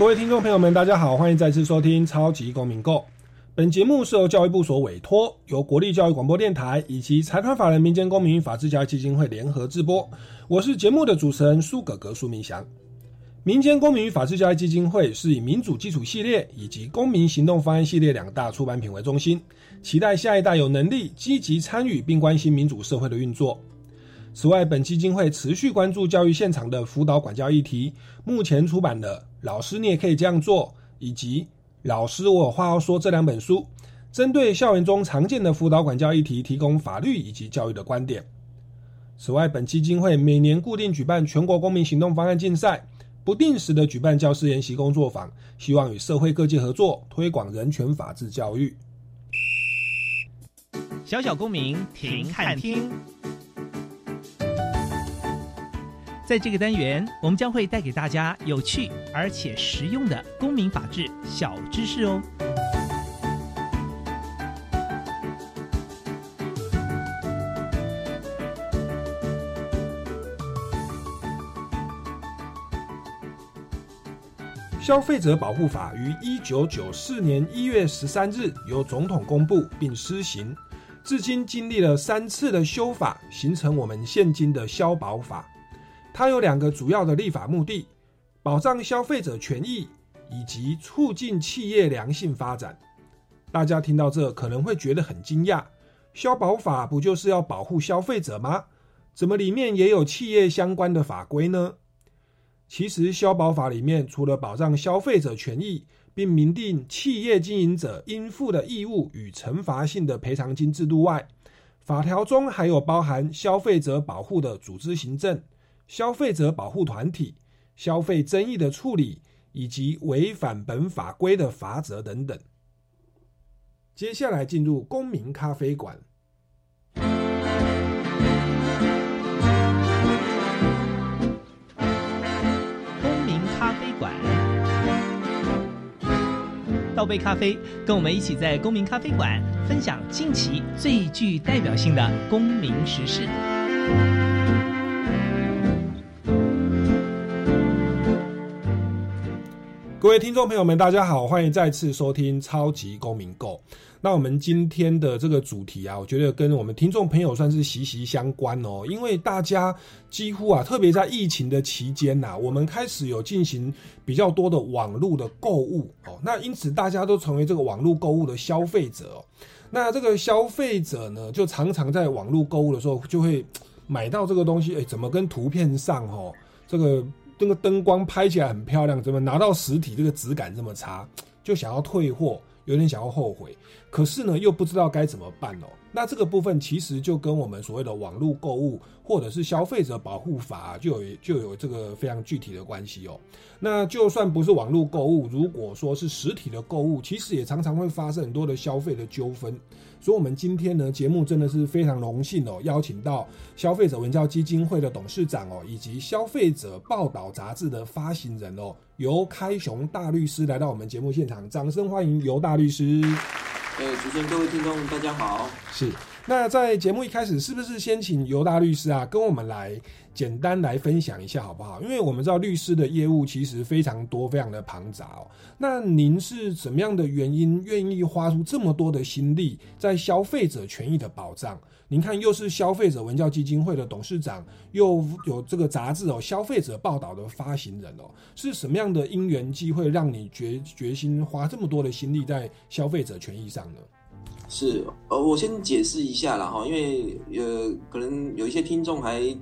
各位听众朋友们，大家好，欢迎再次收听《超级公民购》。本节目是由教育部所委托，由国立教育广播电台以及财团法人民间公民与法治教育基金会联合制播。我是节目的主持人苏格格苏明祥。民间公民与法治教育基金会是以民主基础系列以及公民行动方案系列两大出版品为中心，期待下一代有能力积极参与并关心民主社会的运作。此外，本基金会持续关注教育现场的辅导管教议题。目前出版的《老师你也可以这样做》以及《老师我有话要说》这两本书，针对校园中常见的辅导管教议题，提供法律以及教育的观点。此外，本基金会每年固定举办全国公民行动方案竞赛，不定时的举办教师研习工作坊，希望与社会各界合作，推广人权法治教育。小小公民停看听。在这个单元，我们将会带给大家有趣而且实用的公民法治小知识哦。消费者保护法于一九九四年一月十三日由总统公布并施行，至今经历了三次的修法，形成我们现今的消保法。它有两个主要的立法目的：保障消费者权益以及促进企业良性发展。大家听到这可能会觉得很惊讶，消保法不就是要保护消费者吗？怎么里面也有企业相关的法规呢？其实消保法里面除了保障消费者权益，并明定企业经营者应负的义务与惩罚性的赔偿金制度外，法条中还有包含消费者保护的组织行政。消费者保护团体、消费争议的处理，以及违反本法规的罚则等等。接下来进入公民咖啡馆。公民咖啡馆，倒杯咖啡，跟我们一起在公民咖啡馆分享近期最具代表性的公民时事。各位听众朋友们，大家好，欢迎再次收听《超级公民购》。那我们今天的这个主题啊，我觉得跟我们听众朋友算是息息相关哦。因为大家几乎啊，特别在疫情的期间呐，我们开始有进行比较多的网络的购物哦。那因此大家都成为这个网络购物的消费者哦。那这个消费者呢，就常常在网络购物的时候，就会买到这个东西，哎，怎么跟图片上哦，这个。这个灯光拍起来很漂亮，怎么拿到实体这个质感这么差？就想要退货，有点想要后悔，可是呢又不知道该怎么办哦。那这个部分其实就跟我们所谓的网络购物或者是消费者保护法就有就有这个非常具体的关系哦。那就算不是网络购物，如果说是实体的购物，其实也常常会发生很多的消费的纠纷。所以，我们今天呢，节目真的是非常荣幸哦，邀请到消费者文教基金会的董事长哦，以及消费者报道杂志的发行人哦，由开雄大律师来到我们节目现场，掌声欢迎尤大律师。哎，主持人、各位听众，大家好。是。那在节目一开始，是不是先请尤大律师啊，跟我们来？简单来分享一下好不好？因为我们知道律师的业务其实非常多，非常的庞杂哦。那您是怎么样的原因愿意花出这么多的心力在消费者权益的保障？您看，又是消费者文教基金会的董事长，又有这个杂志哦，消费者报道的发行人哦，是什么样的因缘机会让你决决心花这么多的心力在消费者权益上呢？是呃，我先解释一下了哈，因为呃，可能有一些听众还。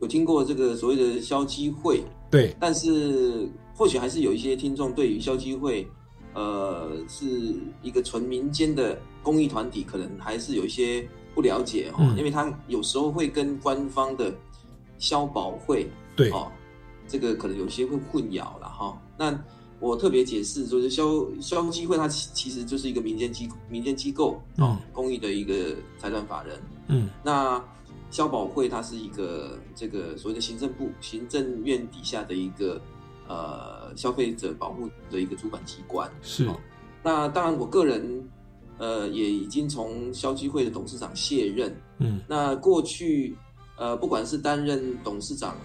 有听过这个所谓的消基会，对，但是或许还是有一些听众对于消基会，呃，是一个纯民间的公益团体，可能还是有一些不了解哈，因为他有时候会跟官方的消保会，对，哦，这个可能有些会混淆了哈。那我特别解释，就是消消基会它其其实就是一个民间机民间机构哦，公益的一个财团法人。嗯，那消保会它是一个这个所谓的行政部行政院底下的一个呃消费者保护的一个主管机关。是。那当然，我个人呃也已经从消基会的董事长卸任。嗯，那过去呃不管是担任董事长，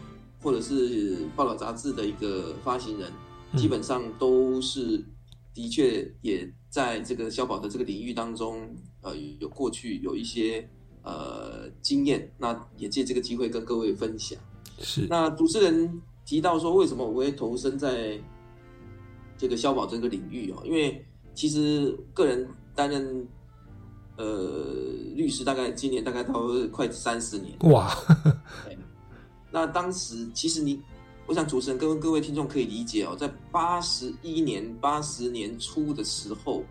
或者是报道杂志的一个发行人。基本上都是的确也在这个消保的这个领域当中，呃，有过去有一些呃经验，那也借这个机会跟各位分享。是。那主持人提到说，为什么我会投身在这个消保这个领域哦？因为其实个人担任呃律师，大概今年大概到快三十年。哇！那当时其实你。我想主持人跟各位听众可以理解哦，在八十一年、八十年初的时候，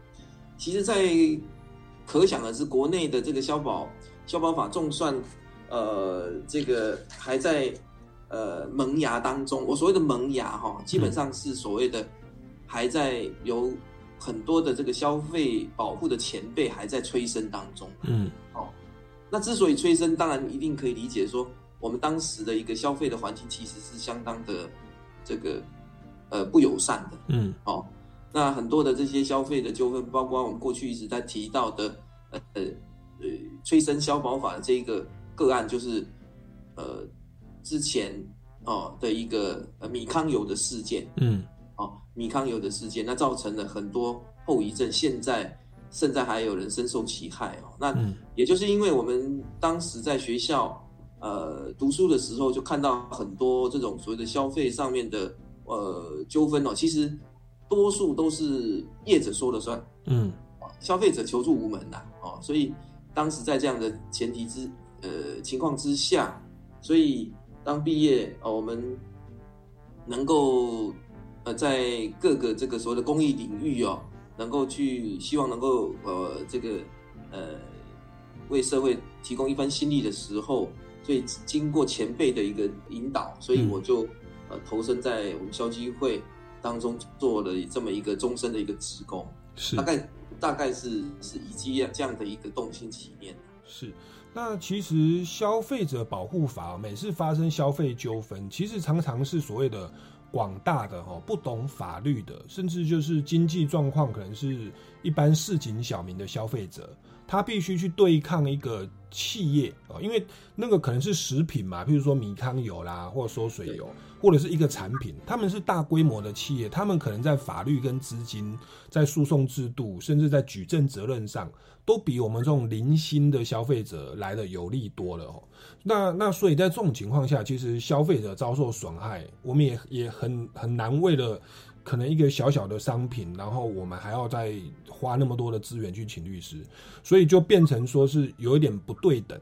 其实，在可想而知，国内的这个消保消保法仲算，呃，这个还在呃萌芽当中。我所谓的萌芽哈，基本上是所谓的还在有很多的这个消费保护的前辈还在催生当中。嗯，哦，那之所以催生，当然一定可以理解说。我们当时的一个消费的环境其实是相当的这个呃不友善的，嗯，哦，那很多的这些消费的纠纷，包括我们过去一直在提到的呃呃催生消保法的这一个个案，就是呃之前哦的一个呃米糠油的事件，嗯，哦米糠油的事件，那造成了很多后遗症，现在甚至还有人深受其害哦，那也就是因为我们当时在学校。呃，读书的时候就看到很多这种所谓的消费上面的呃纠纷哦，其实多数都是业者说了算，嗯，消费者求助无门呐，哦，所以当时在这样的前提之呃情况之下，所以当毕业哦，我们能够呃在各个这个所谓的公益领域哦，能够去希望能够呃这个呃为社会提供一番心力的时候。所以经过前辈的一个引导，所以我就呃投身在我们消基会当中做了这么一个终身的一个职工，是大概大概是是以及这样的一个动心起念是，那其实消费者保护法每次发生消费纠纷，其实常常是所谓的广大的哈不懂法律的，甚至就是经济状况可能是一般市井小民的消费者。他必须去对抗一个企业啊，因为那个可能是食品嘛，譬如说米糠油啦，或者缩水油，或者是一个产品，他们是大规模的企业，他们可能在法律跟资金、在诉讼制度，甚至在举证责任上，都比我们这种零星的消费者来的有利多了哦。那那所以在这种情况下，其实消费者遭受损害，我们也也很很难为了。可能一个小小的商品，然后我们还要再花那么多的资源去请律师，所以就变成说是有一点不对等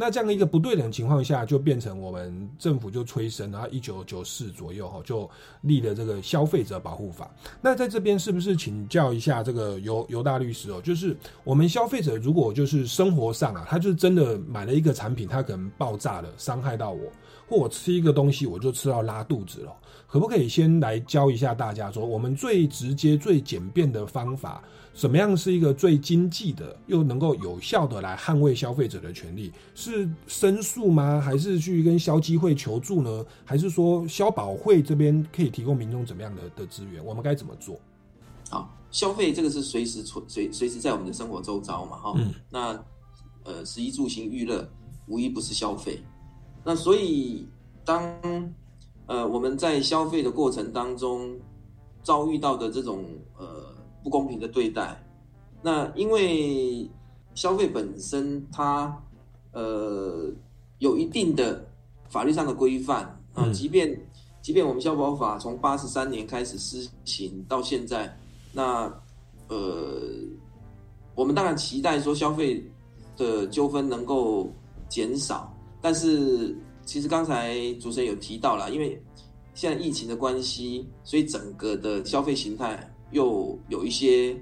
那这样一个不对等情况下，就变成我们政府就催生，然后一九九四左右哈就立了这个消费者保护法。那在这边是不是请教一下这个尤尤大律师哦？就是我们消费者如果就是生活上啊，他就真的买了一个产品，他可能爆炸了，伤害到我，或我吃一个东西我就吃到拉肚子了。可不可以先来教一下大家，说我们最直接、最简便的方法，怎么样是一个最经济的，又能够有效的来捍卫消费者的权利？是申诉吗？还是去跟消基会求助呢？还是说消保会这边可以提供民众怎么样的的资源？我们该怎么做？好，消费这个是随时存随随时在我们的生活周遭嘛，哈。嗯。那呃，食衣住行娱乐，无一不是消费。那所以当呃，我们在消费的过程当中遭遇到的这种呃不公平的对待，那因为消费本身它呃有一定的法律上的规范啊，即便即便我们消保法从八十三年开始施行到现在，那呃我们当然期待说消费的纠纷能够减少，但是。其实刚才主持人有提到了，因为现在疫情的关系，所以整个的消费形态又有一些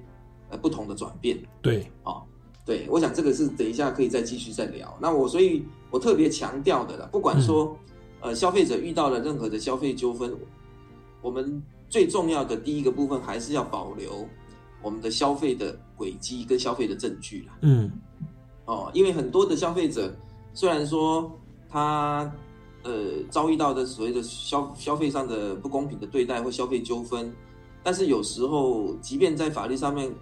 呃不同的转变。对，哦，对，我想这个是等一下可以再继续再聊。那我所以，我特别强调的了，不管说呃消费者遇到了任何的消费纠纷，我们最重要的第一个部分还是要保留我们的消费的轨迹跟消费的证据啦。嗯哦，因为很多的消费者虽然说他呃遭遇到的所谓的消消费上的不公平的对待或消费纠纷，但是有时候即便在法律上面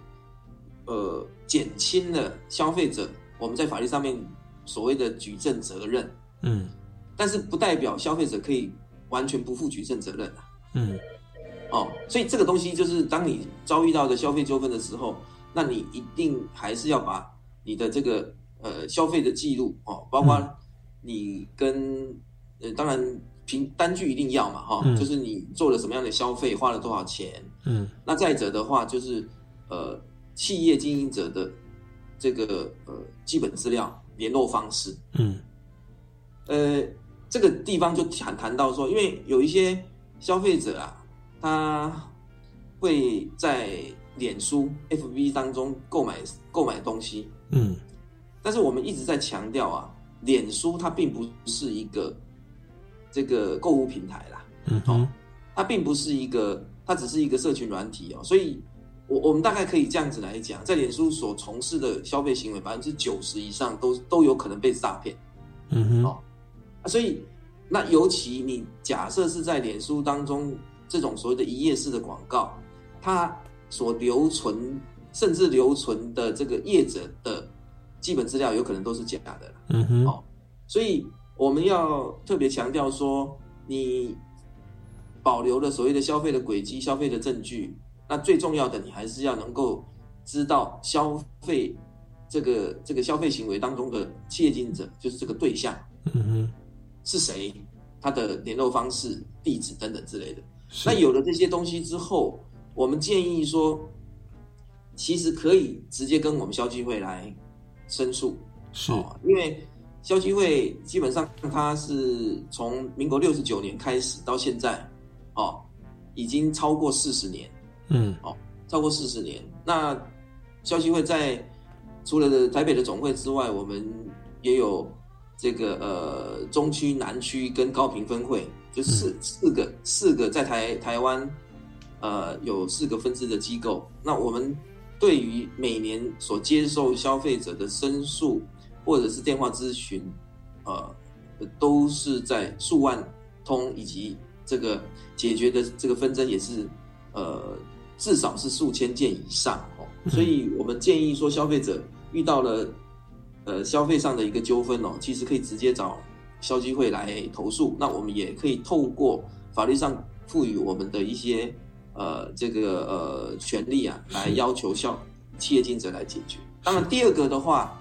呃减轻了消费者我们在法律上面所谓的举证责任，嗯。但是不代表消费者可以完全不负举证责任啊。嗯。哦，所以这个东西就是当你遭遇到的消费纠纷的时候，那你一定还是要把你的这个呃消费的记录哦，包括你跟呃当然凭单据一定要嘛哈、嗯。就是你做了什么样的消费，花了多少钱。嗯。那再者的话，就是呃企业经营者的这个呃基本资料、联络方式，嗯。呃，这个地方就谈谈到说，因为有一些消费者啊，他会在脸书、FB 当中购买购买东西，嗯。但是我们一直在强调啊，脸书它并不是一个这个购物平台啦，嗯哼。它并不是一个，它只是一个社群软体哦，所以我我们大概可以这样子来讲，在脸书所从事的消费行为，百分之九十以上都都有可能被诈骗。嗯哼。哦啊所以，那尤其你假设是在脸书当中这种所谓的一页式的广告，它所留存甚至留存的这个业者的基本资料，有可能都是假的啦。嗯哼。哦所以我们要特别强调说，你保留了所谓的消费的轨迹、消费的证据，那最重要的，你还是要能够知道消费这个这个消费行为当中的窃听者，就是这个对象。嗯哼是谁，他的联络方式、地址等等之类的。那有了这些东西之后，我们建议说，其实可以直接跟我们消基会来申诉是哦，因为消基会基本上它是从民国六十九年开始到现在，哦，已经超过四十年。嗯哦超过四十年。那消基会在除了台北的总会之外，我们也有这个呃中区、南区跟高平分会，就四、四个四个在台台湾呃有四个分支的机构。那我们对于每年所接受消费者的申诉或者是电话咨询，呃，都是在数万通以及这个解决的这个纷争也是呃至少是数千件以上哦，所以我们建议说，消费者遇到了呃消费上的一个纠纷哦，其实可以直接找消基会来投诉。那我们也可以透过法律上赋予我们的一些呃这个呃权利啊，来要求消企业经营者来解决。当然，第二个的话，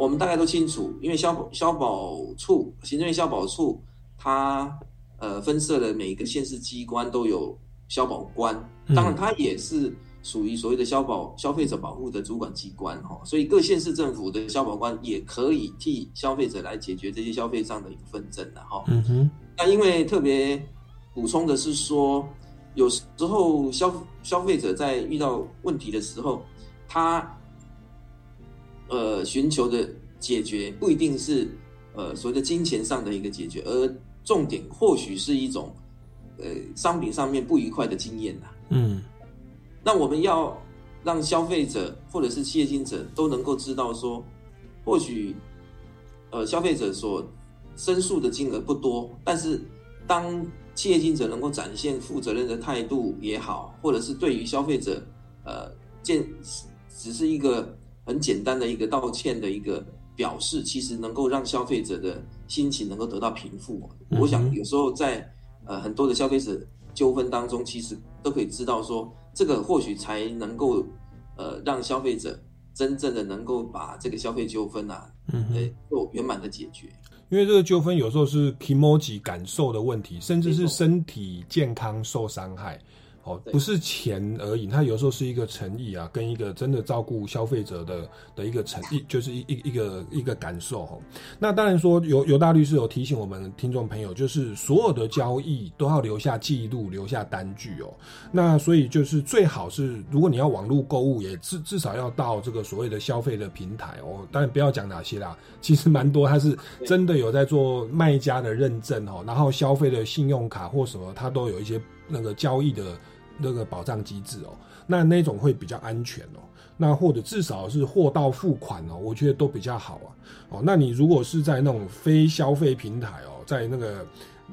我们大概都清楚，因为消保消保处行政院消保处它呃分设的每一个县市机关都有消保官，当然它也是属于所谓的消保消费者保护的主管机关哈，所以各县市政府的消保官也可以替消费者来解决这些消费上的一个纷争的哈。嗯哼。那因为特别补充的是说，有时候消消费者在遇到问题的时候，他呃寻求的解决不一定是呃所谓的金钱上的一个解决，而重点或许是一种呃商品上面不愉快的经验呐。嗯那我们要让消费者或者是企业经营者都能够知道说，或许呃消费者所申诉的金额不多，但是当企业经营者能够展现负责任的态度也好，或者是对于消费者呃见只是一个很简单的一个道歉的一个表示，其实能够让消费者的心情能够得到平复。我想有时候在呃很多的消费者纠纷当中，其实都可以知道说，这个或许才能够呃让消费者真正的能够把这个消费纠纷啊，嗯做圆满的解决。因为这个纠纷有时候是 emoji 感受的问题，甚至是身体健康受伤害。哦，不是钱而已，它有时候是一个诚意啊，跟一个真的照顾消费者的的一个诚意，就是一一一个一个感受哦。那当然说，尤尤大律师有提醒我们听众朋友，就是所有的交易都要留下记录，留下单据哦。那所以就是最好是，如果你要网络购物，也至至少要到这个所谓的消费的平台哦。当然不要讲哪些啦，其实蛮多，它是真的有在做卖家的认证哦，然后消费的信用卡或什么，它都有一些那个交易的那个保障机制哦，那那种会比较安全哦。那或者至少是货到付款哦，我觉得都比较好啊。哦，那你如果是在那种非消费平台哦，在那个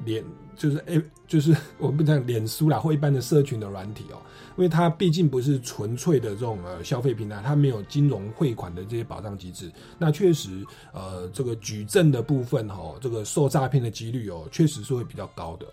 脸就是诶，就是 我们不讲脸书啦或一般的社群的软体哦。因为它毕竟不是纯粹的这种呃消费平台，它没有金融汇款的这些保障机制，那确实呃这个举证的部分哈，这个受诈骗的几率哦，确实是会比较高的。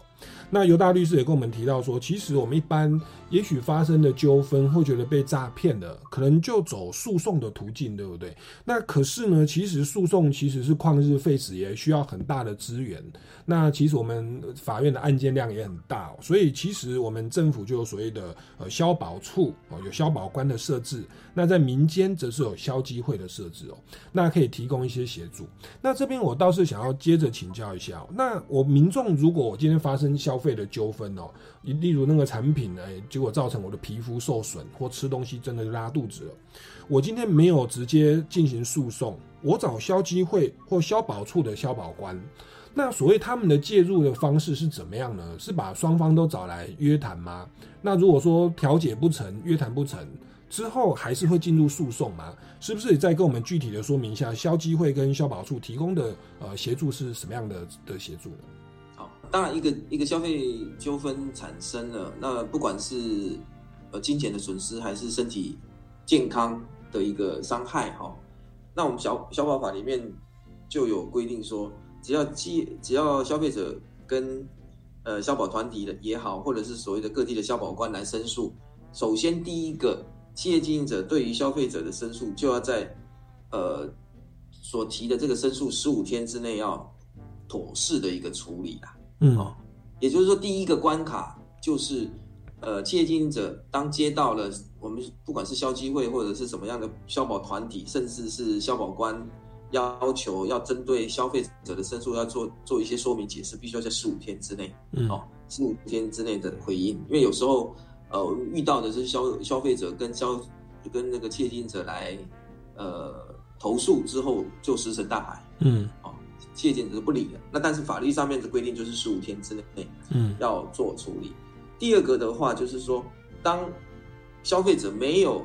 那尤大律师也跟我们提到说，其实我们一般也许发生的纠纷会觉得被诈骗的，可能就走诉讼的途径，对不对？那可是呢，其实诉讼其实是旷日费时，也需要很大的资源。那其实我们法院的案件量也很大，所以其实我们政府就有所谓的呃消保处哦，有消保官的设置。那在民间则是有消基会的设置哦，那可以提供一些协助。那这边我倒是想要接着请教一下，那我民众如果我今天发生消消费的纠纷哦，例如那个产品呢，结果造成我的皮肤受损，或吃东西真的拉肚子了，我今天没有直接进行诉讼，我找消基会或消保处的消保官。那所谓他们的介入的方式是怎么样呢？是把双方都找来约谈吗？那如果说调解不成，约谈不成之后，还是会进入诉讼吗？是不是再跟我们具体的说明一下，消基会跟消保处提供的呃协助是什么样的的协助呢？当然一个一个消费纠纷产生了，那不管是呃金钱的损失，还是身体健康的一个伤害哈，那我们消消保法里面就有规定说。只要基只要消费者跟呃消保团体的也好，或者是所谓的各地的消保官来申诉，首先第一个企业经营者对于消费者的申诉，就要在呃所提的这个申诉十五天之内要妥适的一个处理啦。嗯，哦，也就是说第一个关卡就是呃企业经营者当接到了我们不管是消基会或者是什么样的消保团体，甚至是消保官。要求要针对消费者的申诉要做做一些说明解释，必须要在十五天之内，哦，十五天之内的回应。因为有时候，呃，遇到的是消消费者跟消跟那个窃听者来，呃，投诉之后就石沉大海，嗯，哦，窃听者不理了。那但是法律上面的规定就是十五天之内，嗯，要做处理。第二个的话就是说，当消费者没有。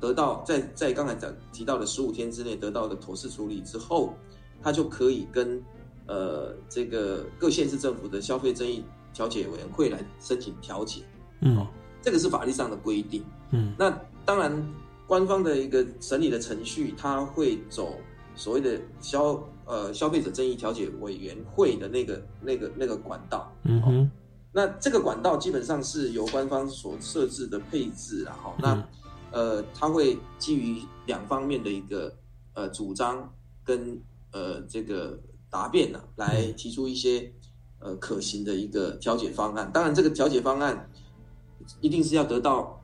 得到在在刚才讲提到的十五天之内得到的妥适处理之后，他就可以跟呃这个各县市政府的消费争议调解委员会来申请调解。嗯，这个是法律上的规定。嗯，那当然官方的一个审理的程序，它会走所谓的消呃消费者争议调解委员会的那个那个那个管道。嗯哼，那这个管道基本上是由官方所设置的配置，然后那。呃，它会基于两方面的一个呃主张跟呃这个答辩呢，来提出一些呃可行的一个调解方案。当然，这个调解方案一定是要得到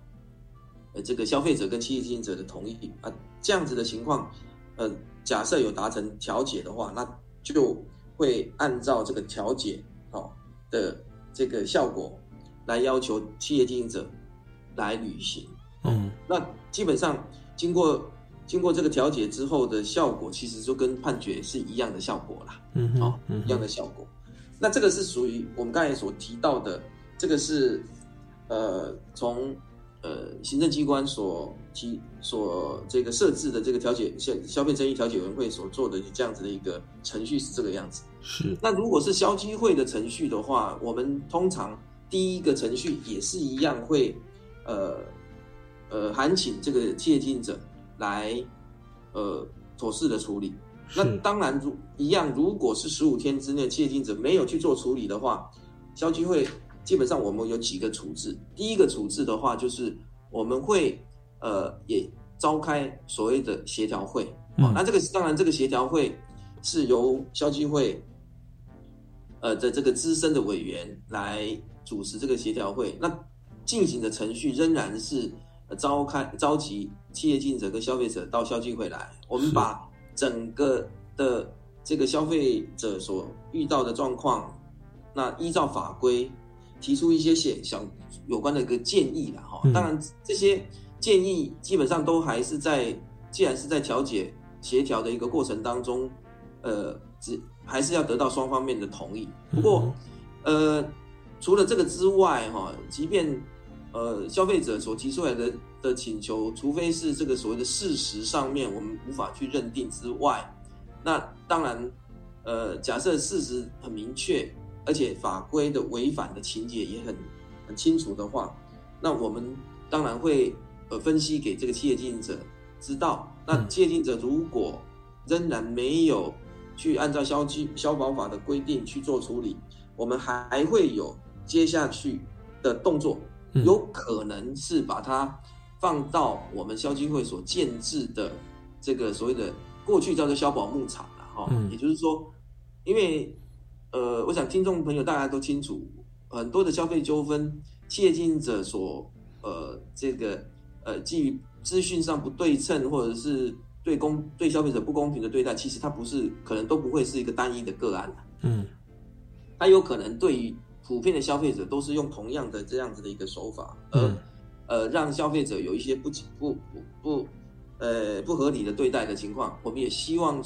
呃这个消费者跟企业经营者的同意啊。这样子的情况，呃，假设有达成调解的话，那就会按照这个调解哦的这个效果来要求企业经营者来履行。嗯，那基本上经过经过这个调解之后的效果，其实就跟判决是一样的效果啦。嗯，哦，一样的效果。那这个是属于我们刚才所提到的，这个是呃从呃行政机关所提所这个设置的这个调解消消费争议调解委员会所做的这样子的一个程序是这个样子。是。那如果是消基会的程序的话，我们通常第一个程序也是一样会呃。呃，函请这个企业经营者来，呃，妥适的处理。那当然，如一样，如果是十五天之内企业经营者没有去做处理的话，消基会基本上我们有几个处置。第一个处置的话，就是我们会呃也召开所谓的协调会。哦。那这个当然，这个协调会是由消基会呃的这个资深的委员来主持这个协调会。那进行的程序仍然是。召开召集企业经营者跟消费者到消基会来，我们把整个的这个消费者所遇到的状况，那依照法规提出一些些想有关的一个建议了哈。当然这些建议基本上都还是在，既然是在调解协调的一个过程当中，呃，只还是要得到双方面的同意。不过，呃，除了这个之外，哈，即便呃消费者所提出来的的请求，除非是这个所谓的事实上面我们无法去认定之外，那当然，呃，假设事实很明确，而且法规的违反的情节也很很清楚的话，那我们当然会呃分析给这个企业经营者知道。那企业经营者如果仍然没有去按照消基消保法的规定去做处理，我们还会有接下去的动作，有可能是把它放到我们消基会所建制的这个所谓的过去叫做消保牧场了哈。也就是说，因为呃，我想听众朋友大家都清楚，很多的消费纠纷，企业经营者所呃这个呃基于。资讯上不对称，或者是对公对消费者不公平的对待，其实它不是可能都不会是一个单一的个案嗯，它有可能对于普遍的消费者都是用同样的这样子的一个手法，而呃让消费者有一些不不不不呃不合理的对待的情况，我们也希望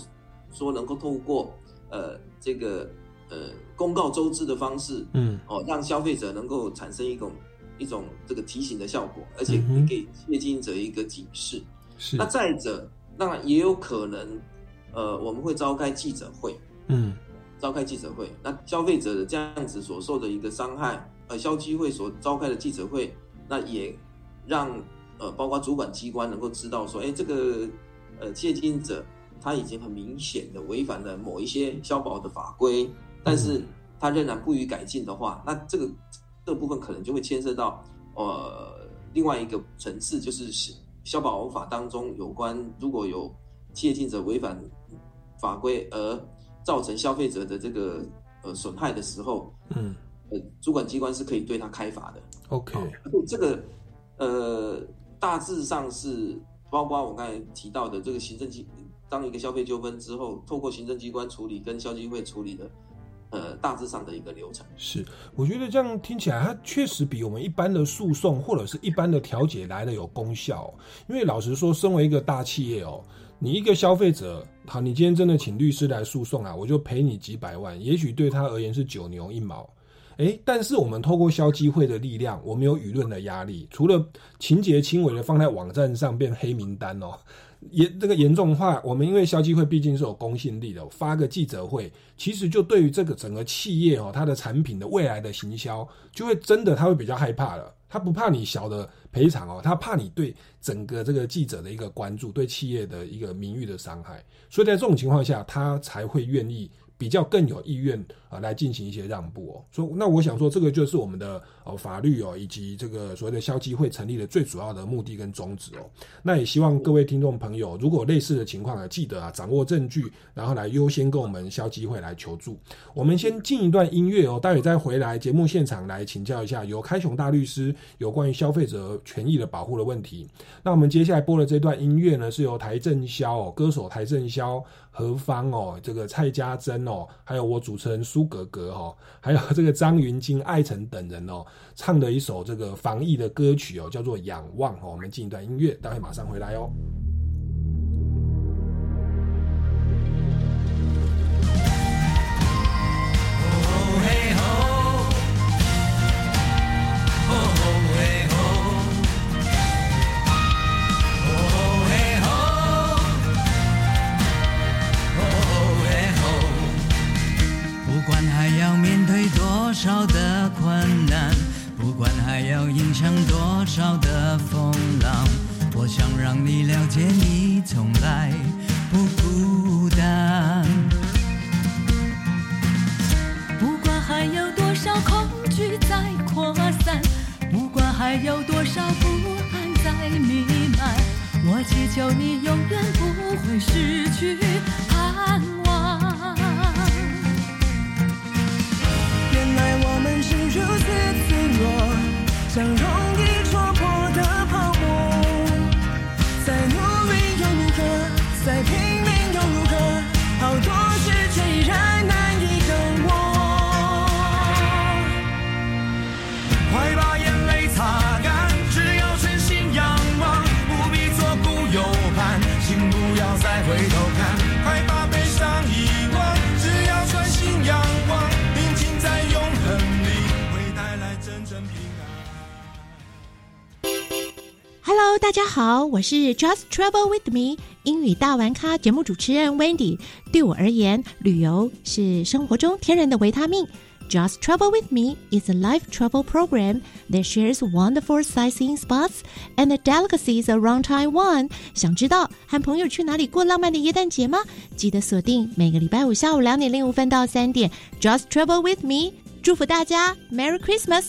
说能够透过呃这个呃公告周知的方式，嗯，哦让消费者能够产生一种。一种这个提醒的效果，而且给企业经营者一个警示。是。那再者，当然也有可能，呃，我们会召开记者会。嗯。召开记者会，那消费者的这样子所受的一个伤害，呃，消基会所召开的记者会，那也让呃，包括主管机关能够知道说，哎，这个呃，企业经营者他已经很明显的违反了某一些消保的法规，但是他仍然不予改进的话，那这个。这部分可能就会牵涉到，呃，另外一个层次，就是消保法当中有关，如果有企业经营者违反法规而造成消费者的这个呃损害的时候，嗯，呃，主管机关是可以对他开罚的。OK，这个呃大致上是包括我刚才提到的这个行政机，当一个消费纠纷之后，透过行政机关处理跟消基会处理的。呃，大致上的一个流程是，我觉得这样听起来，它确实比我们一般的诉讼或者是一般的调解来的有功效。因为老实说，身为一个大企业哦，你一个消费者，好，你今天真的请律师来诉讼啊，我就赔你几百万，也许对他而言是九牛一毛。诶，但是我们透过消基会的力量，我们有舆论的压力，除了情节轻微的放在网站上变黑名单哦。严这个严重化，我们因为消基会毕竟是有公信力的，发个记者会，其实就对于这个整个企业哦，它的产品的未来的行销，就会真的他会比较害怕了。他不怕你小的赔偿哦，他怕你对整个这个记者的一个关注，对企业的一个名誉的伤害。所以在这种情况下，他才会愿意。比较更有意愿啊来进行一些让步哦，所以那我想说，这个就是我们的呃法律哦，以及这个所谓的消基会成立的最主要的目的跟宗旨哦。那也希望各位听众朋友，如果类似的情况啊，记得啊掌握证据，然后来优先跟我们消基会来求助。我们先进一段音乐哦，待会再回来节目现场来请教一下由开雄大律师有关于消费者权益的保护的问题。那我们接下来播的这段音乐呢，是由台正宵哦，歌手台正宵。何方哦，这个蔡家珍哦，还有我主持人苏格格哈，还有这个张云京、艾辰等人哦，唱的一首这个防疫的歌曲哦，叫做《仰望》哦。我们进一段音乐，待会马上回来哦。多少的困难，不管还要迎向多少的风浪，我想让你了解，你。好，我是 Just Travel with Me 英语大玩咖节目主持人 Wendy。对我而言，旅游是生活中天然的维他命。Just Travel with Me is a life travel program that shares wonderful sightseeing spots and the delicacies around Taiwan。想知道和朋友去哪里过浪漫的耶诞节吗？记得锁定每个礼拜五下午两点零五分到三点，Just Travel with Me。祝福大家 Merry Christmas！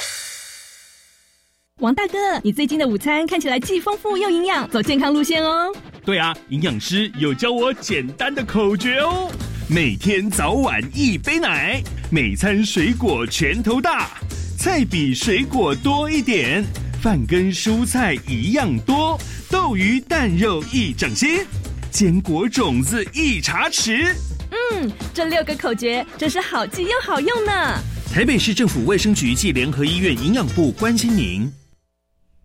王大哥，你最近的午餐看起来既丰富又营养，走健康路线哦。对啊，营养师有教我简单的口诀哦：每天早晚一杯奶，每餐水果拳头大，菜比水果多一点，饭跟蔬菜一样多，豆鱼蛋肉一整心，坚果种子一茶匙。嗯，这六个口诀真是好记又好用呢。台北市政府卫生局暨联合医院营养部关心您。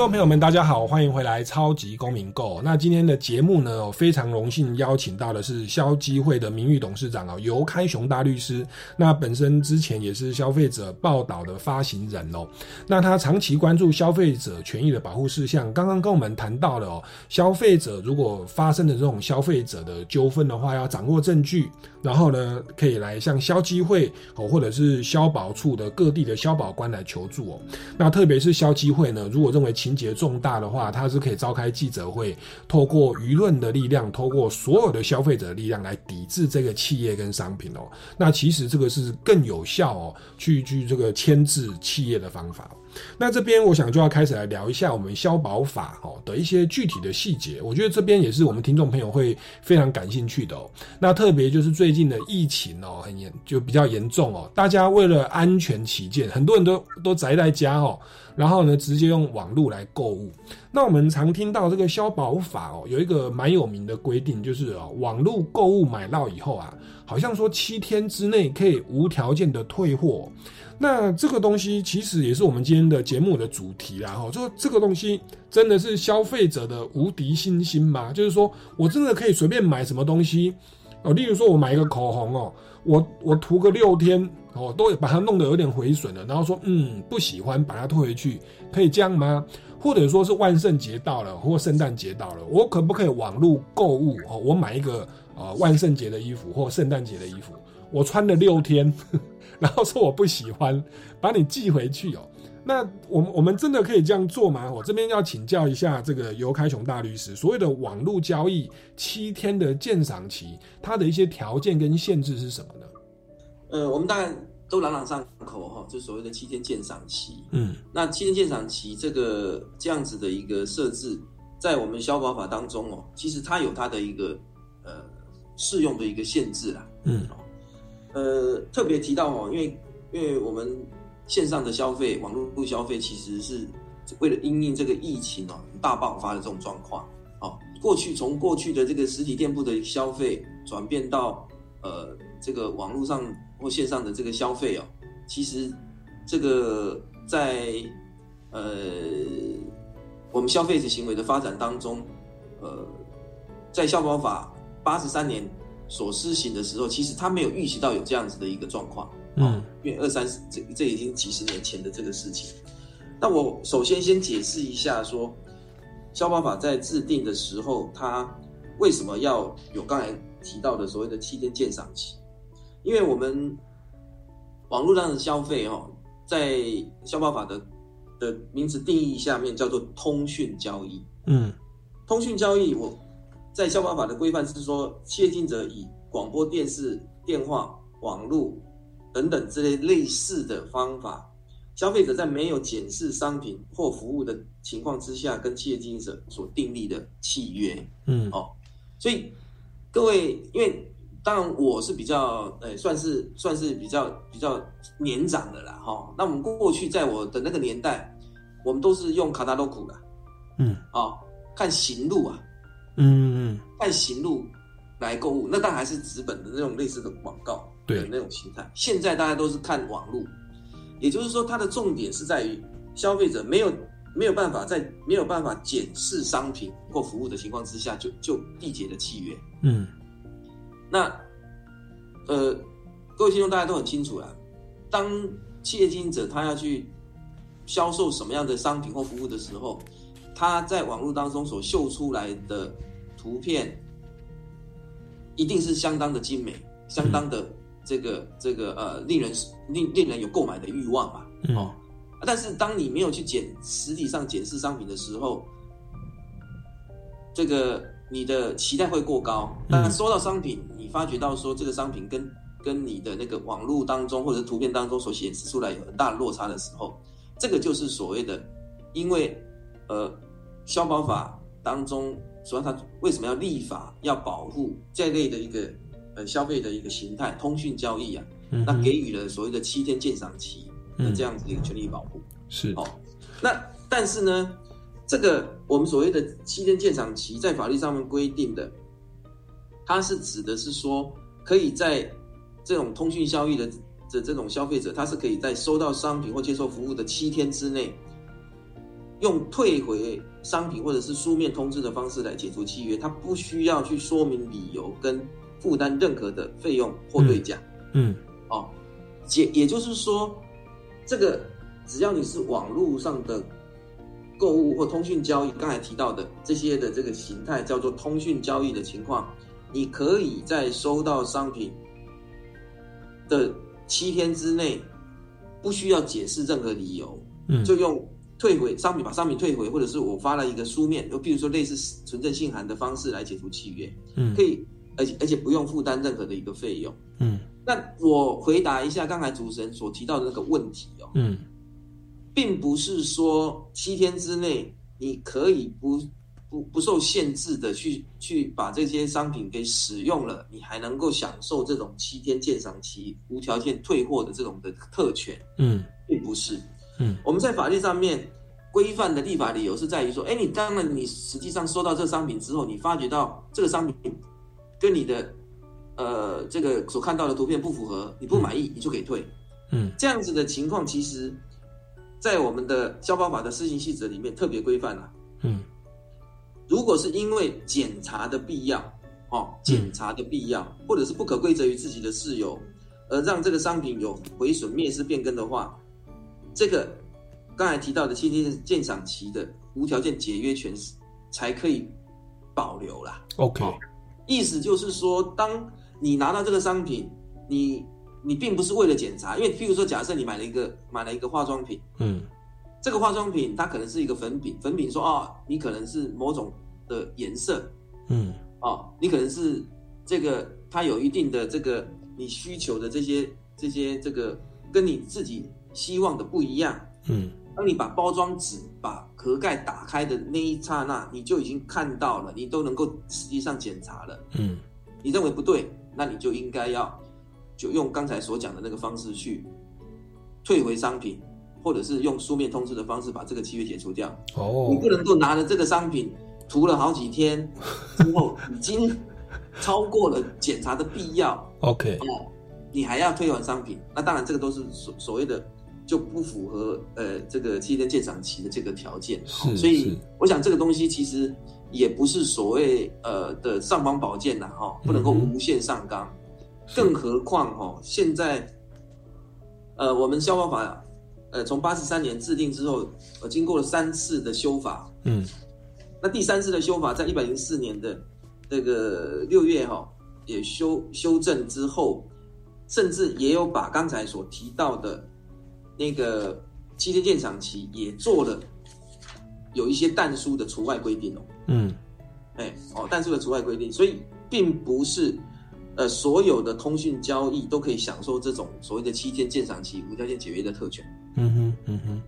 众朋友们，大家好，欢迎回来《超级公民购》。那今天的节目呢，非常荣幸邀请到的是消基会的名誉董事长哦，尤开雄大律师。那本身之前也是消费者报道的发行人哦。那他长期关注消费者权益的保护事项，刚刚跟我们谈到了哦，消费者如果发生的这种消费者的纠纷的话，要掌握证据，然后呢，可以来向消基会哦，或者是消保处的各地的消保官来求助哦。那特别是消基会呢，如果认为情情节重大的话，他是可以召开记者会，透过舆论的力量，透过所有的消费者的力量来抵制这个企业跟商品哦。那其实这个是更有效哦，去去这个牵制企业的方法。那这边我想就要开始来聊一下我们消保法哦的一些具体的细节，我觉得这边也是我们听众朋友会非常感兴趣的哦。那特别就是最近的疫情哦，很严就比较严重哦，大家为了安全起见，很多人都都宅在家哦，然后呢直接用网络来购物。那我们常听到这个消保法哦，有一个蛮有名的规定，就是哦网络购物买到以后啊，好像说七天之内可以无条件的退货。那这个东西其实也是我们今天的节目的主题啦，哈，就这个东西真的是消费者的无敌信心吗？就是说我真的可以随便买什么东西哦，例如说我买一个口红哦，我我涂个六天哦，都把它弄得有点毁损了，然后说嗯不喜欢把它退回去，可以这样吗？或者说是万圣节到了或圣诞节到了，我可不可以网络购物哦？我买一个呃万圣节的衣服或圣诞节的衣服，我穿了六天。然后说我不喜欢，把你寄回去哦。那我们我们真的可以这样做吗？我这边要请教一下这个尤开雄大律师，所谓的网络交易七天的鉴赏期，它的一些条件跟限制是什么呢？呃，我们当然都朗朗上口哈，就所谓的七天鉴赏期。嗯，那七天鉴赏期这个这样子的一个设置，在我们消保法当中哦，其实它有它的一个呃适用的一个限制啦。嗯。呃，特别提到哦，因为因为我们线上的消费、网络消费，其实是为了因应这个疫情哦大爆发的这种状况哦。过去从过去的这个实体店铺的消费转变到呃这个网络上或线上的这个消费哦，其实这个在呃我们消费者行为的发展当中，呃，在消保法八十三年。所施行的时候，其实他没有预期到有这样子的一个状况，嗯，因为二三十这这已经几十年前的这个事情。那我首先先解释一下，说消保法在制定的时候，它为什么要有刚才提到的所谓的七天鉴赏期，因为我们网络上的消费哦，在消保法的的名词定义下面叫做通讯交易。嗯通讯交易，我在消保法的规范是说，经营者以广播电视、电话、网络等等之类类似的方法，消费者在没有检视商品或服务的情况之下，跟企业经营者所订立的契约。嗯。哦，所以各位，因为当然我是比较，呃，算是算是比较比较年长的啦，哈、那我们过去在我的那个年代，我们都是用卡达洛库的，嗯。哦，看行路啊，嗯嗯，看行路来购物，那当然还是纸本的那种类似的广告对的那种形态。现在大家都是看网络，也就是说，它的重点是在于消费者没有没有办法在没有办法检视商品或服务的情况之下，就就缔结的契约。嗯那呃，各位听众大家都很清楚啦，当企业经营者他要去销售什么样的商品或服务的时候，他在网络当中所秀出来的图片，一定是相当的精美，相当的这个这个呃，令人令令人有购买的欲望嘛。嗯哦，但是当你没有去检实体上检视商品的时候，这个你的期待会过高，但收到商品，你发觉到说这个商品跟跟你的那个网络当中或者图片当中所显示出来有很大的落差的时候，这个就是所谓的，因为呃，消保法当中，所以它为什么要立法要保护这类的一个呃消费的一个形态，通讯交易啊，嗯那给予了所谓的七天鉴赏期的这样子的一个权利保护。是。哦，那但是呢，这个我们所谓的七天鉴赏期，在法律上面规定的，它是指的是说，可以在这种通讯交易的的这种消费者，他是可以在收到商品或接受服务的七天之内，用退回商品或者是书面通知的方式来解除契约，他不需要去说明理由跟负担任何的费用或对价。嗯哦，也也就是说，这个只要你是网络上的购物或通讯交易，刚才提到的这些的这个形态叫做通讯交易的情况，你可以在收到商品的七天之内，不需要解释任何理由，嗯就用退回商品把商品退回，或者是我发了一个书面，就比如说类似存证信函的方式来解除契约，嗯。可以，而且而且不用负担任何的一个费用。嗯。那我回答一下刚才主持人所提到的那个问题哦，嗯。并不是说七天之内你可以不不不受限制的去去把这些商品给使用了，你还能够享受这种七天鉴赏期无条件退货的这种的特权，嗯。并不是。嗯。我们在法律上面规范的立法理由是在于说，哎，你当然你实际上收到这商品之后，你发觉到这个商品跟你的呃这个所看到的图片不符合，你不满意，你就可以退。嗯。这样子的情况，其实，在我们的消保法的施行细则里面特别规范了。嗯。如果是因为检查的必要，哦，检查的必要，或者是不可归责于自己的事由，而让这个商品有毁损、灭失、变更的话，这个刚才提到的七天鉴赏期的无条件解约权才可以保留啦。，OK，好意思就是说，当你拿到这个商品，你你并不是为了检查，因为譬如说，假设你买了一个买了一个化妆品，嗯。这个化妆品它可能是一个粉饼，粉饼说哦，你可能是某种的颜色。嗯。哦，你可能是这个它有一定的这个你需求的这些这些这个跟你自己希望的不一样。嗯当你把包装纸、把壳盖打开的那一刹那，你就已经看到了，你都能够实际上检查了。嗯你认为不对，那你就应该要就用刚才所讲的那个方式去退回商品，或者是用书面通知的方式把这个契约解除掉。哦你不能够拿着这个商品涂了好几天之后，已经超过了检查的必要，OK，哦，你还要退还商品，那当然这个都是所所谓的就不符合呃这个七天鉴赏期的这个条件。是所以我想这个东西其实也不是所谓呃的尚方宝剑呐，哈，不能够无限上纲。更何况哈，现在呃我们消防法呃从八十三年制定之后，呃经过了三次的修法，嗯那第三次的修法在一百零四年的这个六月哈，也修修正之后，甚至也有把刚才所提到的那个七天鉴赏期也做了有一些但书的除外规定哦。嗯哎，哦，但书的除外规定，所以并不是呃所有的通讯交易都可以享受这种所谓的七天鉴赏期无条件解约的特权。嗯哼嗯哼。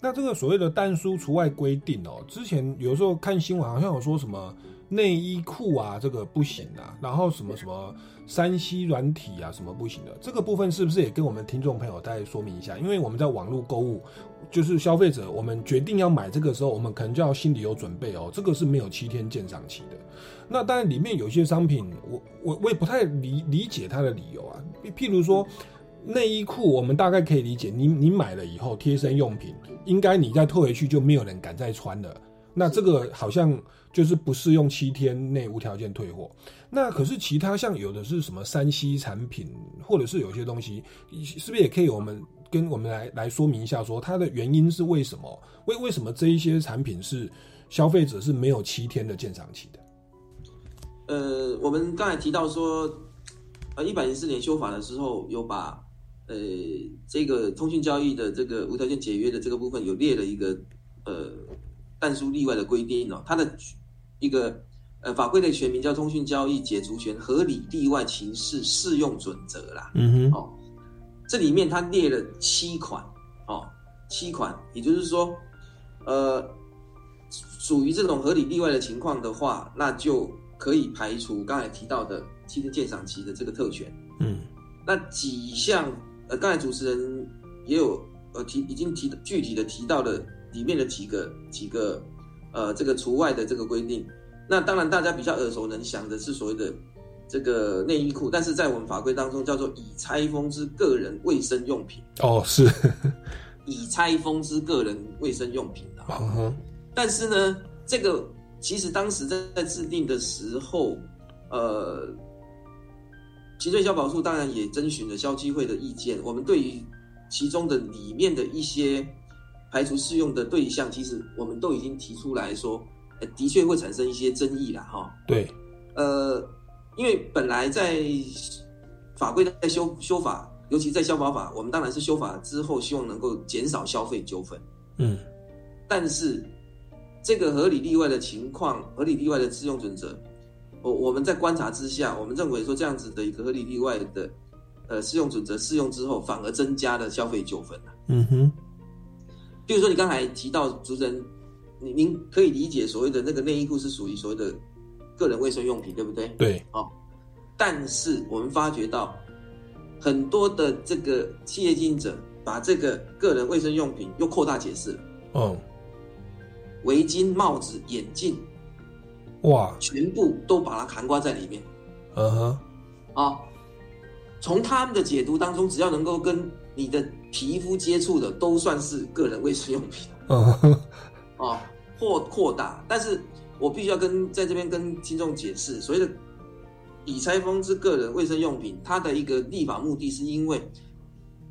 那这个所谓的但书除外规定哦，之前有时候看新闻好像有说什么内衣裤啊，这个不行啊，然后什么什么山西软体啊，什么不行的，这个部分是不是也跟我们听众朋友再说明一下？因为我们在网络购物，就是消费者，我们决定要买这个时候，我们可能就要心里有准备哦，这个是没有七天鉴赏期的。那当然里面有些商品，我我我也不太理理解它的理由啊，譬如说。内衣裤我们大概可以理解，你你买了以后贴身用品，应该你再退回去就没有人敢再穿了。那这个好像就是不适用七天内无条件退货。那可是其他像有的是什么三 C 产品，或者是有些东西，是不是也可以我们跟我们来来说明一下，说它的原因是为什么？为为什么这一些产品是消费者是没有七天的鉴赏期的？呃，我们刚才提到说，呃，一百零四年修法的时候有把。呃，这个通讯交易的这个无条件解约的这个部分有列了一个呃但书例外的规定哦，它的一个呃法规的全名叫《通讯交易解除权合理例外情事适用准则》啦。嗯哼，哦，这里面它列了七款哦，七款，也就是说，呃，属于这种合理例外的情况的话，那就可以排除刚才提到的七天鉴赏期的这个特权。嗯，那几项。呃，刚才主持人也有呃提，已经提具体的提到了里面的几个几个呃这个除外的这个规定。那当然大家比较耳熟能详的是所谓的这个内衣裤，但是在我们法规当中叫做已拆封之个人卫生用品。哦，是 已拆封之个人卫生用品的。但是呢，这个其实当时在在制定的时候，呃。行政消保处当然也征询了消基会的意见。我们对于其中的里面的一些排除适用的对象，其实我们都已经提出来说，的确会产生一些争议了哈。对，呃，因为本来在法规在修修法，尤其在消保法，我们当然是修法之后希望能够减少消费纠纷。嗯，但是这个合理例外的情况，合理例外的适用准则。我我们在观察之下，我们认为说这样子的一个合理例外的，呃，适用准则适用之后，反而增加了消费纠纷嗯哼，比如说你刚才提到主持人，您您可以理解所谓的那个内衣裤是属于所谓的个人卫生用品，对不对？对。哦，但是我们发觉到很多的这个企业经营者把这个个人卫生用品又扩大解释了。哦，围巾、帽子、眼镜。哇！全部都把它含挂在里面，嗯哼，啊，从他们的解读当中，只要能够跟你的皮肤接触的，都算是个人卫生用品，嗯哼，啊，或扩大。但是我必须要跟在这边跟听众解释，所谓的已拆封之个人卫生用品，它的一个立法目的是因为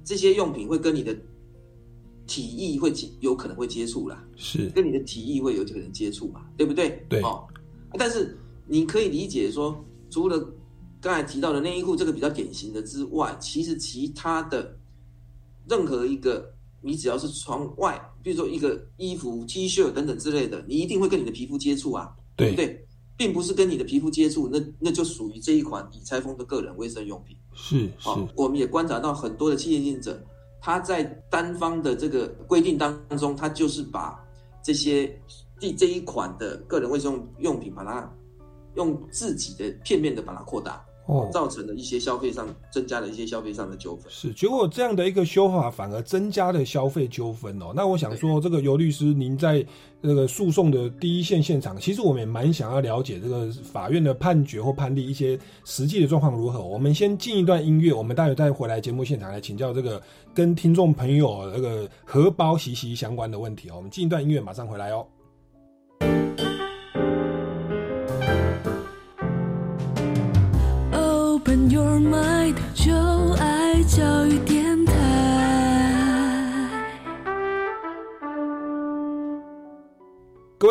这些用品会跟你的体液会接，有可能会接触啦，是跟你的体液会有可能接触嘛，对不对？对，哦。但是你可以理解说，除了刚才提到的内衣裤这个比较典型的之外，其实其他的任何一个，你只要是穿外，比如说一个衣服、T 恤等等之类的，你一定会跟你的皮肤接触啊，对不对？并不是跟你的皮肤接触，那那就属于这一款已拆封的个人卫生用品。是是，我们也观察到很多的企业经营者，他在单方的这个规定当中，他就是把这些。第这一款的个人卫生用品，把它用自己的片面的把它扩大，哦，造成了一些消费上增加了一些消费上的纠纷。是，结果这样的一个修法反而增加了消费纠纷哦。那我想说，这个尤律师，您在这个诉讼的第一线现场，其实我们也蛮想要了解这个法院的判决或判例一些实际的状况如何。我们先进一段音乐，我们待会再回来节目现场来请教这个跟听众朋友那个荷包息息相关的问题哦。我们进一段音乐，马上回来哦。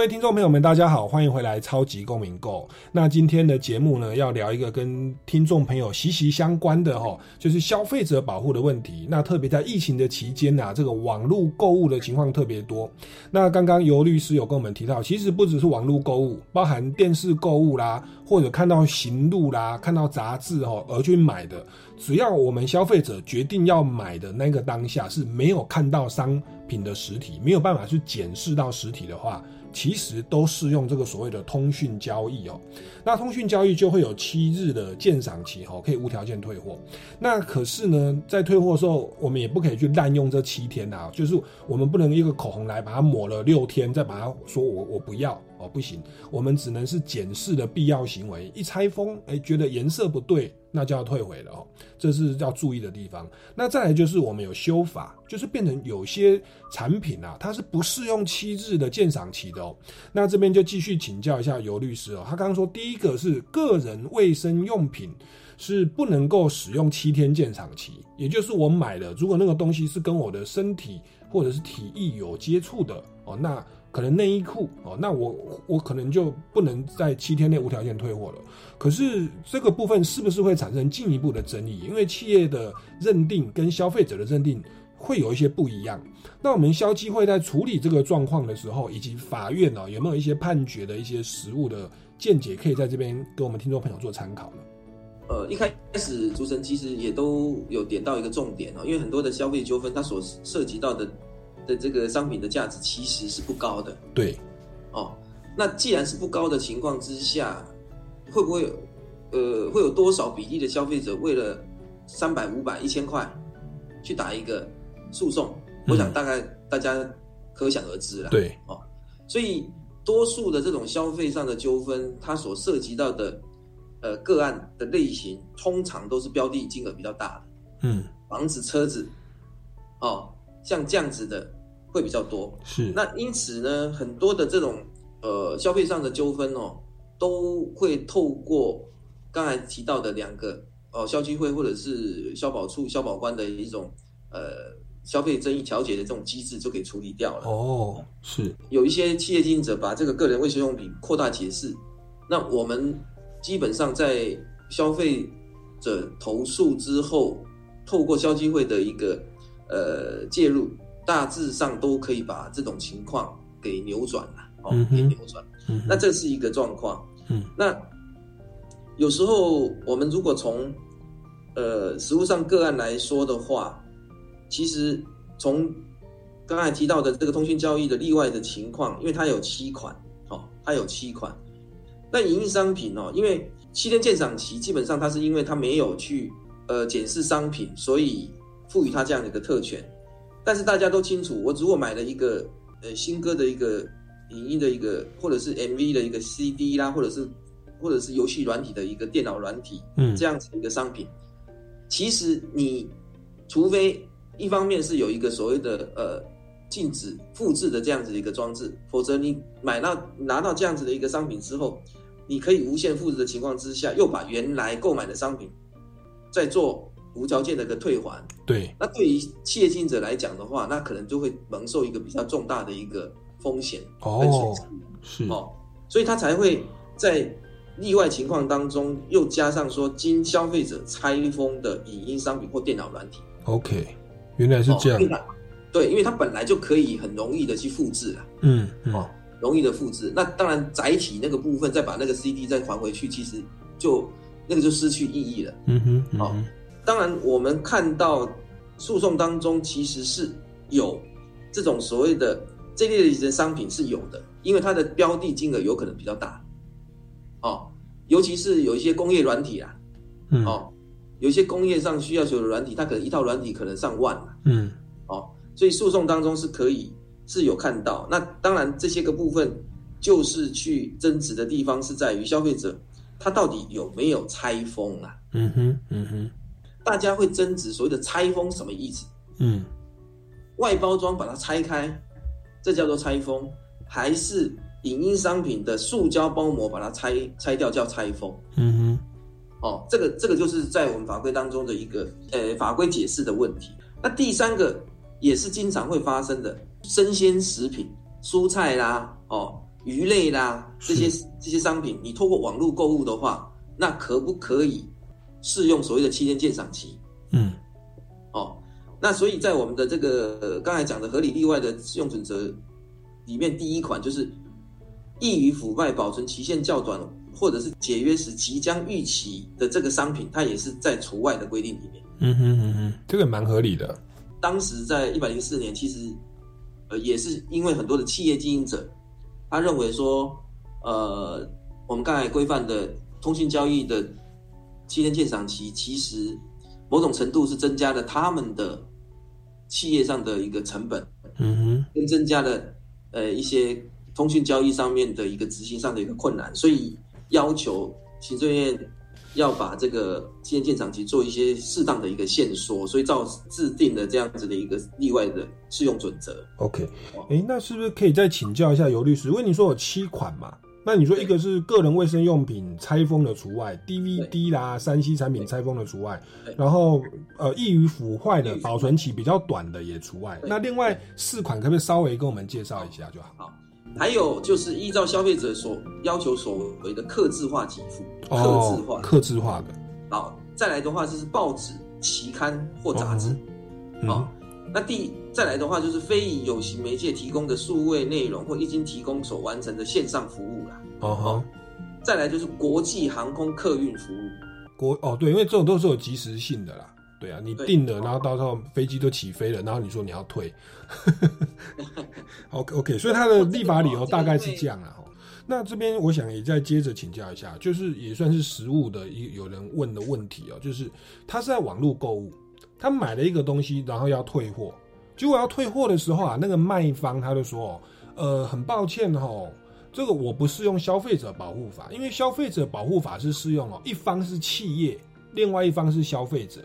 位听众朋友们，大家好，欢迎回来《超级公民购》。那今天的节目呢，要聊一个跟听众朋友息息相关的哈，就是消费者保护的问题。那特别在疫情的期间呐、这个网络购物的情况特别多。那刚刚尤律师有跟我们提到，其实不只是网络购物，包含电视购物啦，或者看到行路啦、看到杂志哈而去买的，只要我们消费者决定要买的那个当下是没有看到商品的实体，没有办法去检视到实体的话。其实都适用这个所谓的通讯交易哦。那通讯交易就会有七日的鉴赏期哦，可以无条件退货。那可是呢，在退货的时候，我们也不可以去滥用这七天呐、就是我们不能一个口红来把它抹了六天，再把它说我我不要哦，不行。我们只能是检视的必要行为。一拆封，哎，觉得颜色不对，那就要退回了哦。这是要注意的地方。那再来就是我们有修法，就是变成有些产品啊，它是不适用七日的鉴赏期的哦。那这边就继续请教一下尤律师哦。他刚刚说，第一一个是个人卫生用品是不能够使用七天鉴赏期，也就是我买了，如果那个东西是跟我的身体或者是体液有接触的哦，那可能内衣裤哦，那我我可能就不能在七天内无条件退货了。可是这个部分是不是会产生进一步的争议？因为企业的认定跟消费者的认定会有一些不一样。那我们消基会在处理这个状况的时候，以及法院呢、有没有一些判决的一些实务的见解，可以在这边给我们听众朋友做参考呢？呃，一开始主持人其实也都有点到一个重点哦，因为很多的消费纠纷，它所涉及到的的这个商品的价值其实是不高的对，哦。那既然是不高的情况之下，会不会有呃会有多少比例的消费者为了三百、五百、一千块去打一个诉讼？我想大概大家可想而知了。对，哦，所以多数的这种消费上的纠纷，它所涉及到的呃个案的类型，通常都是标的金额比较大的，嗯，房子、车子，哦，像这样子的会比较多。是，那因此呢，很多的这种呃消费上的纠纷哦，都会透过刚才提到的两个哦消基会或者是消保处消保官的一种呃消费争议调解的这种机制就可以处理掉了。哦，是，有一些企业经营者把这个个人卫生用品扩大解释，那我们基本上在消费者投诉之后，透过消基会的一个呃介入，大致上都可以把这种情况给扭转了，哦嗯，给扭转。嗯，那这是一个状况。嗯，那有时候我们如果从呃实物上个案来说的话，其实从刚才提到的这个通讯交易的例外的情况，因为它有七款，哦，它有七款。那影音商品哦，因为七天鉴赏期，基本上它是因为它没有去呃检视商品，所以赋予它这样的一个特权。但是大家都清楚，我如果买了一个呃新歌的一个影音的一个，或者是 MV 的一个 CD 啦，或者是或者是游戏软体的一个电脑软体，嗯这样子的一个商品，其实你除非一方面是有一个所谓的呃禁止复制的这样子的一个装置，否则你买到拿到这样子的一个商品之后，你可以无限复制的情况之下，又把原来购买的商品再做无条件的一个退还，对，那对于企业经营者来讲的话，那可能就会蒙受一个比较重大的一个风险跟损哦。，是，哦，所以他才会在例外情况当中又加上说，经消费者拆封的影音商品或电脑软体。OK，原来是这样。对，因为它本来就可以很容易的去复制啊，嗯嗯。哦，容易的复制。那当然载体那个部分再把那个 CD 再还回去，其实就那个就失去意义了。嗯哼，嗯哦哼，当然，我们看到诉讼当中其实是有这种所谓的这类的商品是有的，因为它的标的金额有可能比较大，哦，尤其是有一些工业软体啊，嗯。哦，有些工业上需要求的软体，它可能一套软体可能上万啊嗯哦，所以诉讼当中是可以是有看到。那当然这些个部分就是去争执的地方是在于消费者他到底有没有拆封啊？嗯哼嗯哼大家会争执所谓的拆封什么意思？嗯外包装把它拆开，这叫做拆封，还是影音商品的塑胶包膜把它拆拆掉叫拆封？嗯哦，这个这个就是在我们法规当中的一个呃法规解释的问题。那第三个也是经常会发生的，生鲜食品、蔬菜啦，哦，鱼类啦这些这些商品，你透过网络购物的话，那可不可以适用所谓的七天鉴赏期？嗯，哦，那所以在我们的这个呃刚才讲的合理例外的适用准则里面，第一款就是易于腐败、保存期限较短，或者是解约时即将逾期的这个商品，它也是在除外的规定里面。嗯哼嗯哼，这个蛮合理的。当时在一百零四年，其实呃也是因为很多的企业经营者，他认为说，呃，我们刚才规范的通信交易的七天鉴赏期，其实某种程度是增加了他们的企业上的一个成本，嗯哼，跟增加了呃一些通讯交易上面的一个执行上的一个困难，所以要求行政院要把这个七天鉴赏期做一些适当的一个限缩，所以造制定了这样子的一个例外的适用准则。OK，哎，那是不是可以再请教一下尤律师？因为你说有七款嘛，那你说一个是个人卫生用品拆封的除外，DVD 啦、三 C 产品拆封的除外，然后呃易于腐坏的、保存期比较短的也除外。那另外四款可不可以稍微跟我们介绍一下就好？还有就是依照消费者所要求所为的客制化给付，客哦制化，克制化的，好，再来的话就是报纸、期刊或杂志。嗯好，那第再来的话就是非以有形媒介提供的数位内容或一经提供所完成的线上服务啦。哦好，再来就是国际航空客运服务。国哦对，因为这种都是有及时性的啦。对啊，你定了，然后到时候飞机都起飞了，然后你说你要退，OK OK，所以它的立法理由大概是这样啦。哈。那这边我想也再接着请教一下，就是也算是实物的一有人问的问题哦，就是他是在网络购物，他买了一个东西，然后要退货，结果要退货的时候啊，那个卖方他就说，呃，很抱歉哦，这个我不适用消费者保护法，因为消费者保护法是适用哦，一方是企业，另外一方是消费者。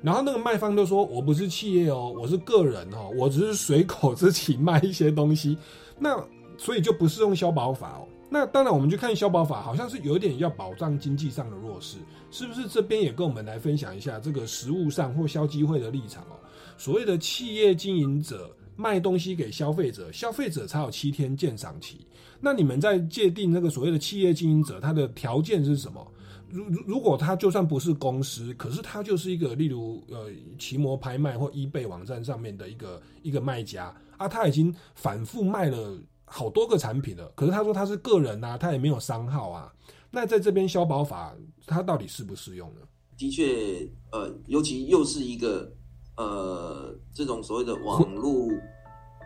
然后那个卖方就说：“我不是企业哦，我是个人哦，我只是随口自己卖一些东西，那所以就不适用消保法哦。那当然，我们去看消保法，好像是有点要保障经济上的弱势，是不是？这边也跟我们来分享一下这个实务上或消基会的立场哦。所谓的企业经营者卖东西给消费者，消费者才有七天鉴赏期。那你们在界定那个所谓的企业经营者，他的条件是什么？如如如果他就算不是公司，可是他就是一个例如呃奇摩拍卖或 eBay 网站上面的一个一个卖家啊，他已经反复卖了好多个产品了，可是他说他是个人啊，他也没有商号啊，那在这边消保法它到底适不适用呢？的确，呃，尤其又是一个呃这种所谓的网络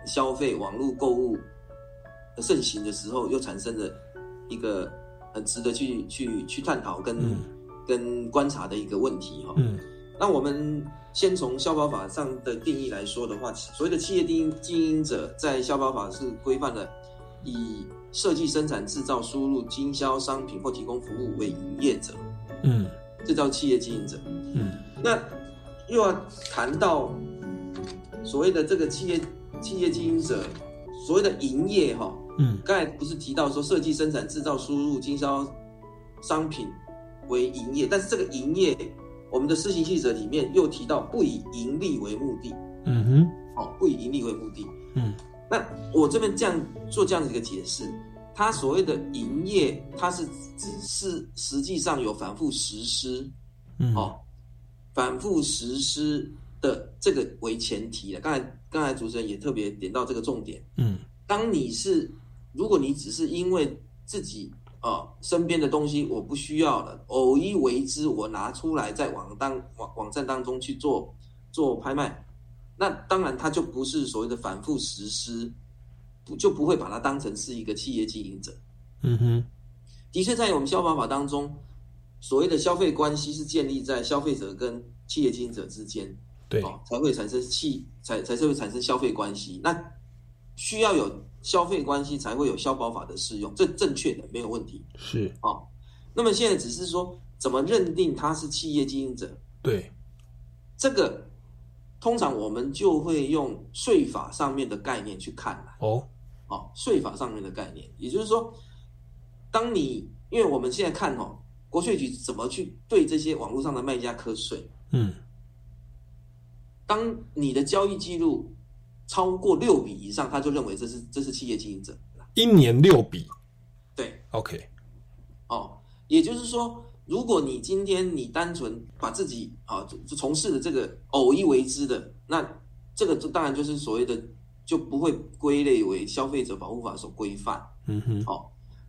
消费、网络购物盛行的时候，又产生了一个很值得去去去探讨跟、跟观察的一个问题哈。嗯那我们先从消保法上的定义来说的话，所谓的企业经营经营者，在消保法是规范了以设计、生产、制造、输入、经销商品或提供服务为营业者，嗯这叫企业经营者。嗯那又要谈到所谓的这个企业企业经营者，所谓的营业哈，嗯。刚才不是提到说设计、生产、制造、输入、经销商品为营业，但是这个营业，我们的施行细则里面又提到不以盈利为目的，嗯哼。哦，不以盈利为目的。嗯那我这边这样做这样的一个解释，它所谓的营业，它是只是实际上有反复实施，嗯。哦，反复实施的这个为前提的。刚才刚才主持人也特别点到这个重点，嗯。当你是如果你只是因为自己啊、呃身边的东西我不需要了，偶一为之，我拿出来在网当网网站当中去做做拍卖，那当然它就不是所谓的反复实施，不就不会把它当成是一个企业经营者。嗯哼的确，在我们消防法当中，所谓的消费关系是建立在消费者跟企业经营者之间，对哦，才会产生企才才是会产生消费关系。那需要有消费关系，才会有消保法的适用，这正确的没有问题。是。哦。那么现在只是说怎么认定他是企业经营者，对。这个通常我们就会用税法上面的概念去看了。哦。哦，税法上面的概念，也就是说，当你因为我们现在看哦，国税局怎么去对这些网络上的卖家课税，嗯。当你的交易记录超过六笔以上，他就认为这是这是企业经营者。一年六笔对，，OK，哦，也就是说，如果你今天你单纯把自己啊从事的这个偶一为之的，那这个就当然就是所谓的就不会归类为消费者保护法所规范。嗯哼，哦，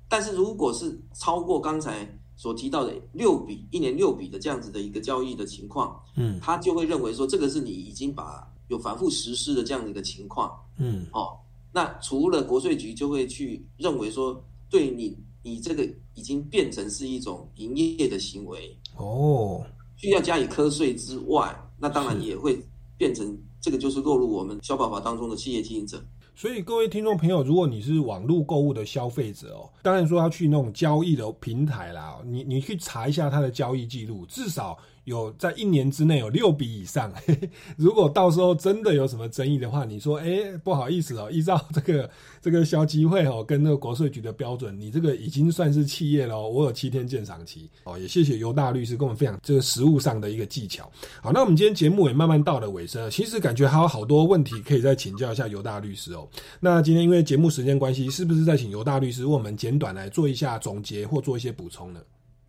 但是如果是超过刚才所提到的六笔一年六笔的这样子的一个交易的情况，嗯他就会认为说这个是你已经把有反复实施的这样的一个情况。嗯哦，那除了国税局就会去认为说，对你你这个已经变成是一种营业的行为，哦，需要加以课税之外，那当然也会变成这个就是落入我们消保法当中的企业经营者。所以各位听众朋友，如果你是网络购物的消费者哦，当然说要去那种交易的平台啦，你你去查一下它的交易记录，至少有在一年之内有六笔以上。如果到时候真的有什么争议的话，你说哎、不好意思哦，依照这个 这个消基会哦跟那个国税局的标准，你这个已经算是企业了，我有七天鉴赏期哦。也谢谢尤大律师跟我们分享这个实务上的一个技巧。好，那我们今天节目也慢慢到了尾声，其实感觉还有好多问题可以再请教一下尤大律师哦。那今天因为节目时间关系，是不是再请尤大律师为我们简短来做一下总结或做一些补充呢？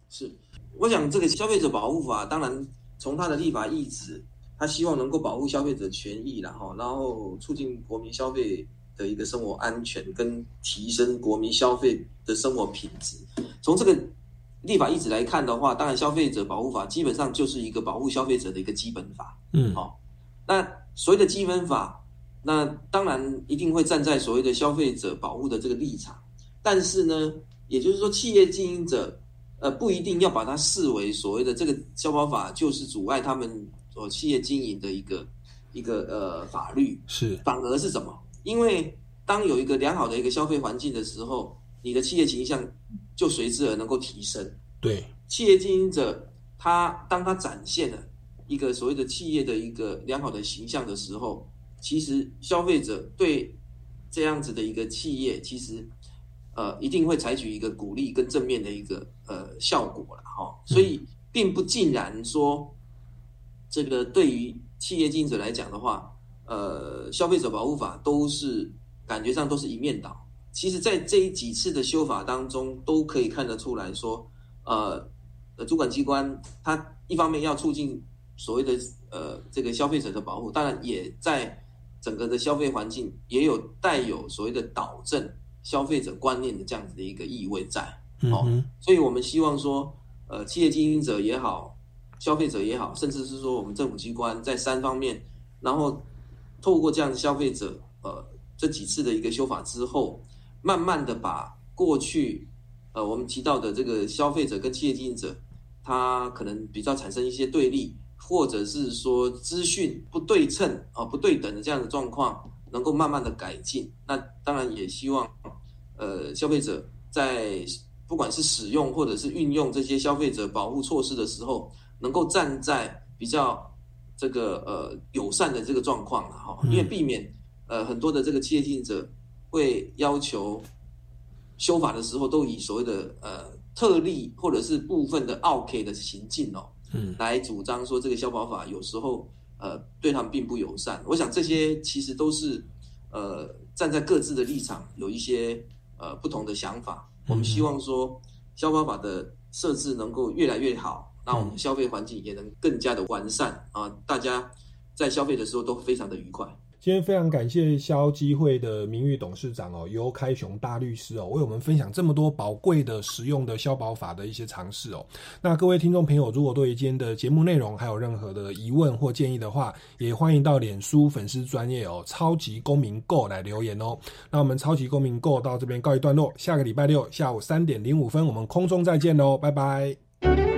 是，我想这个消费者保护法，当然从它的立法意志，它希望能够保护消费者权益然后然后促进国民消费的一个生活安全，跟提升国民消费的生活品质。从这个立法意志来看的话，当然消费者保护法基本上就是一个保护消费者的一个基本法。嗯好那所谓的基本法，那当然一定会站在所谓的消费者保护的这个立场，但是呢，也就是说，企业经营者呃不一定要把它视为所谓的这个消保法就是阻碍他们呃企业经营的一个一个呃法律，是反而是什么？因为当有一个良好的一个消费环境的时候，你的企业形象就随之而能够提升。对，企业经营者他当他展现了一个所谓的企业的一个良好的形象的时候，其实消费者对这样子的一个企业，其实呃一定会采取一个鼓励跟正面的一个呃效果了哈、所以并不尽然说这个对于企业经营者来讲的话，呃，消费者保护法都是感觉上都是一面倒。其实，在这几次的修法当中，都可以看得出来说，呃，呃，主管机关它一方面要促进所谓的呃这个消费者的保护，当然也在整个的消费环境也有带有所谓的导正消费者观念的这样子的一个意味在。嗯，所以我们希望说，呃，企业经营者也好，消费者也好，甚至是说我们政府机关在三方面，然后透过这样的消费者，呃，这几次的一个修法之后，慢慢的把过去，呃，我们提到的这个消费者跟企业经营者，他可能比较产生一些对立，或者是说资讯不对称啊、不对等的这样的状况，能够慢慢的改进。那当然也希望，呃，消费者在不管是使用或者是运用这些消费者保护措施的时候，能够站在比较这个呃友善的这个状况了哈，因为避免呃很多的这个企业经营者会要求修法的时候都以所谓的呃特例或者是部分的 OK 的行径哦，嗯，来主张说这个消保法有时候呃对他们并不友善。我想这些其实都是呃站在各自的立场有一些呃不同的想法。我们希望说消保法的设置能够越来越好，那我们消费环境也能更加的完善啊，大家在消费的时候都非常的愉快。今天非常感谢消基会的名誉董事长哦，尤开雄大律师哦，为我们分享这么多宝贵的、实用的消保法的一些常识哦。那各位听众朋友，如果对今天的节目内容还有任何的疑问或建议的话，也欢迎到脸书粉丝专业哦，超级公民购来留言哦。那我们超级公民购到这边告一段落，下个礼拜六下午三点零五分，我们空中再见喽，拜拜。